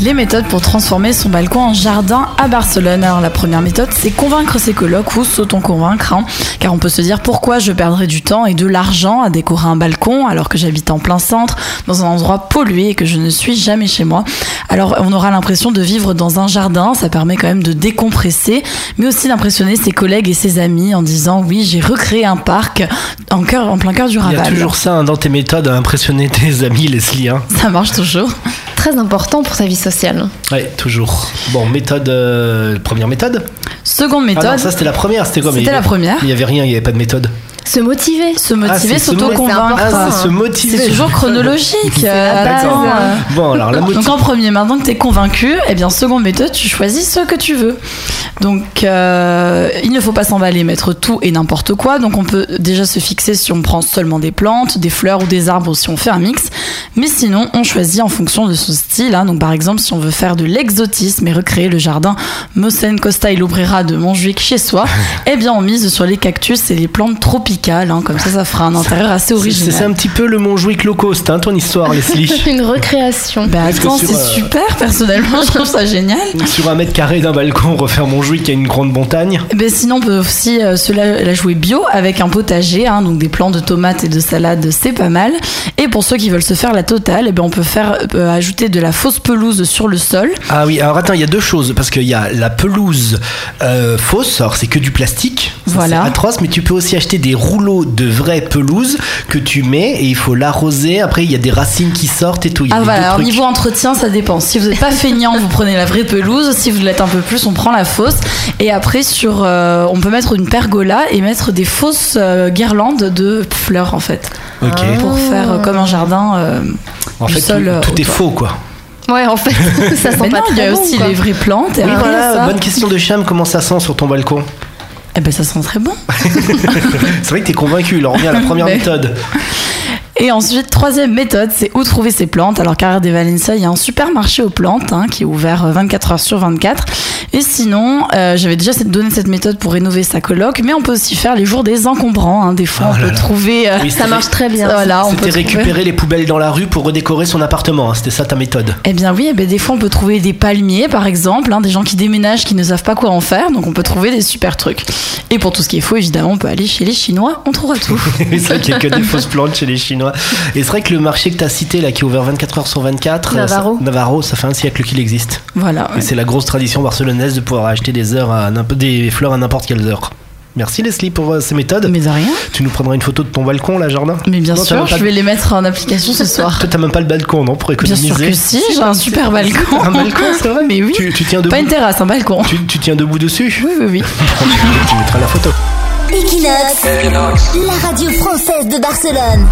Les méthodes pour transformer son balcon en jardin à Barcelone. Alors la première méthode, c'est convaincre ses colocs ou s'auto-convaincre. hein. car on peut se dire pourquoi je perdrais du temps et de l'argent à décorer un balcon alors que j'habite en plein centre, dans un endroit pollué et que je ne suis jamais chez moi. Alors on aura l'impression de vivre dans un jardin, ça permet quand même de décompresser, mais aussi d'impressionner ses collègues et ses amis en disant oui j'ai recréé un parc en, cœur, en plein cœur du Il y Raval. a toujours ça hein, dans tes méthodes à impressionner tes amis, Leslie. Hein. Ça marche toujours. Très important pour sa vie sociale. Ouais, toujours. Bon, méthode. euh, première méthode? Seconde Ah méthode. non, ça c'était la première, c'était quoi C'était la première. Il y avait rien, il n'y avait pas de méthode. Se motiver. se Ah, motiver, mo- s'auto-convaincre. Ah, se motiver. C'est toujours chronologique. euh, D'accord. euh. Bon, alors la Donc en premier, maintenant que tu es convaincu, eh bien seconde méthode, tu choisis ce que tu veux. Donc euh, il ne faut pas s'emballer, mettre tout et n'importe quoi. Donc on peut déjà se fixer si on prend seulement des plantes, des fleurs ou des arbres ou si on fait un mix. Mais sinon, on choisit en fonction de son style. hein. Donc par exemple, si on veut faire de l'exotisme et recréer le jardin Mossen Costa et Lobrera de Montjuic chez soi, eh bien on mise sur les cactus et les plantes tropicales. hein. Comme ça, ça fera un intérieur assez C'est original. c'est un petit peu le Montjuic low cost, hein, ton histoire, Leslie. Une recréation. Bah attends, c'est euh, super, personnellement, je trouve ça génial. Sur un mètre carré d'un balcon, refaire Montjuic a une grande montagne. Eh Ben sinon, on peut aussi euh, se la, la jouer bio avec un potager, hein, donc des plants de tomates et de salade, c'est pas mal. Et pour ceux qui veulent se faire la totale, eh ben on peut faire euh, ajouter de la fausse pelouse sur le sol. Ah oui, alors attends, il y a deux choses, parce qu'il y a la pelouse euh, fausse, alors c'est que du plastique, Voilà. c'est atroce, mais tu peux aussi acheter des rouleaux de vraie pelouse que tu mets et il faut l'arroser, après il y a des racines qui sortent et tout. il y a Ah voilà, alors trucs. niveau entretien, ça dépend. Si vous n'êtes pas feignant, vous prenez la vraie pelouse. Si vous l'êtes un peu plus, on prend la fausse. Et après, sur, euh, on peut mettre une pergola et mettre des fausses guirlandes de fleurs en fait, Ok. pour faire comme un jardin. Euh, En du fait, sol, tout, euh, tout est faux quoi. Ouais, en fait, ça sent Mais pas non, il y très a bon, aussi quoi. les vraies plantes. Et Oui, voilà, ça, bonne question de Cham, comment ça sent sur ton balcon eh ben ça sent très bon. C'est vrai que t'es convaincu, là on revient à la première Mais- méthode. Et ensuite, troisième méthode, c'est où trouver ces plantes. Alors, Carrère des Valencia, il y a un supermarché aux plantes hein, qui est ouvert euh, 24 heures sur 24. Et sinon, euh, j'avais déjà donné cette méthode pour rénover sa coloc, mais on peut aussi faire les jours des encombrants. hein. Des fois, Oh on peut là. trouver. euh, Oui, Ça marche très bien. Voilà, on peut C'était trouver- récupérer les poubelles dans la rue pour redécorer son appartement, hein, c'était ça ta méthode. Eh bien oui, eh ben, des fois on peut trouver des palmiers par exemple, hein, des gens qui déménagent, qui ne savent pas quoi en faire, donc on peut trouver des super trucs. Et pour tout ce qui est faux, évidemment, on peut aller chez les Chinois, on trouvera tout. c'est vrai qu'il n'y a que des fausses plantes chez les Chinois. Et c'est vrai que le marché que tu as cité, là, qui est ouvert 24 heures sur 24, euh, Navarro. ça, Navarro, ça fait un siècle qu'il existe. voilà. Et c'est la grosse tradition barcelonaise de pouvoir acheter des, heures à n'importe- des fleurs à n'importe quelle heure. Merci Leslie pour euh, ces méthodes. Mais de rien. Tu nous prendras une photo de ton balcon, là, jardin? Mais bien Non, sûr, je vais les mettre en application ce soir. Toi, t'as même pas le balcon, non Pour Bien économiser sûr que si, j'ai un super balcon. Un balcon, c'est vrai Mais oui. Tu, tu tiens debout Pas une terrasse, un balcon. tu, tu tiens debout dessus? Oui, oui, oui. Tu mettras la photo. Equinox, la radio française de Barcelone.